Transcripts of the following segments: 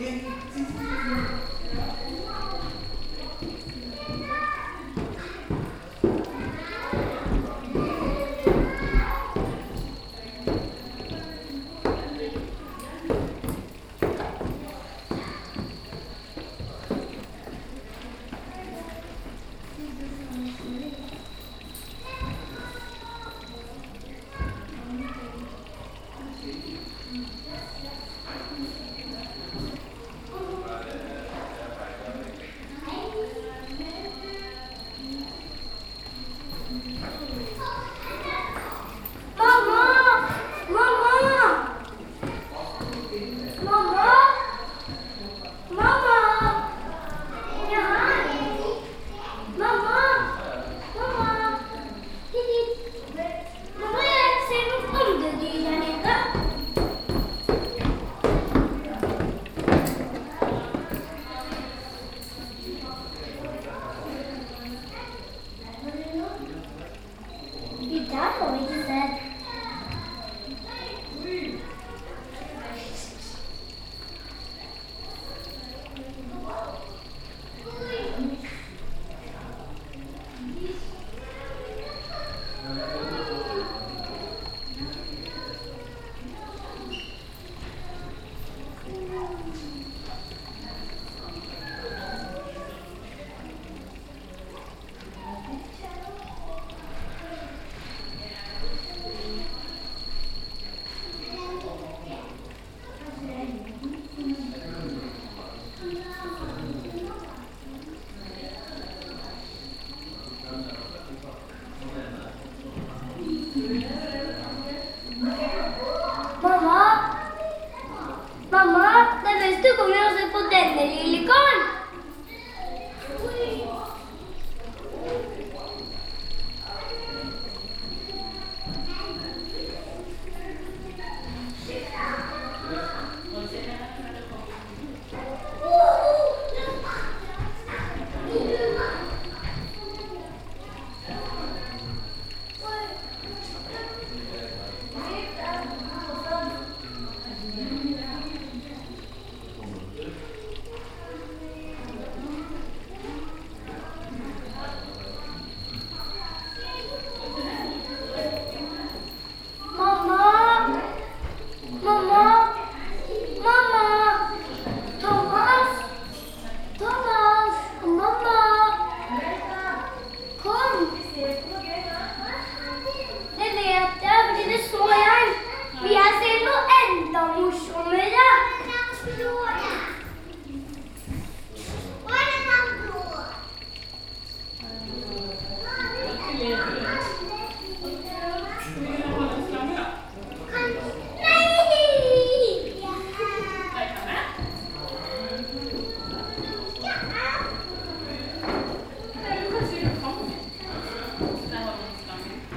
Yeah,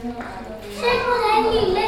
师傅来你们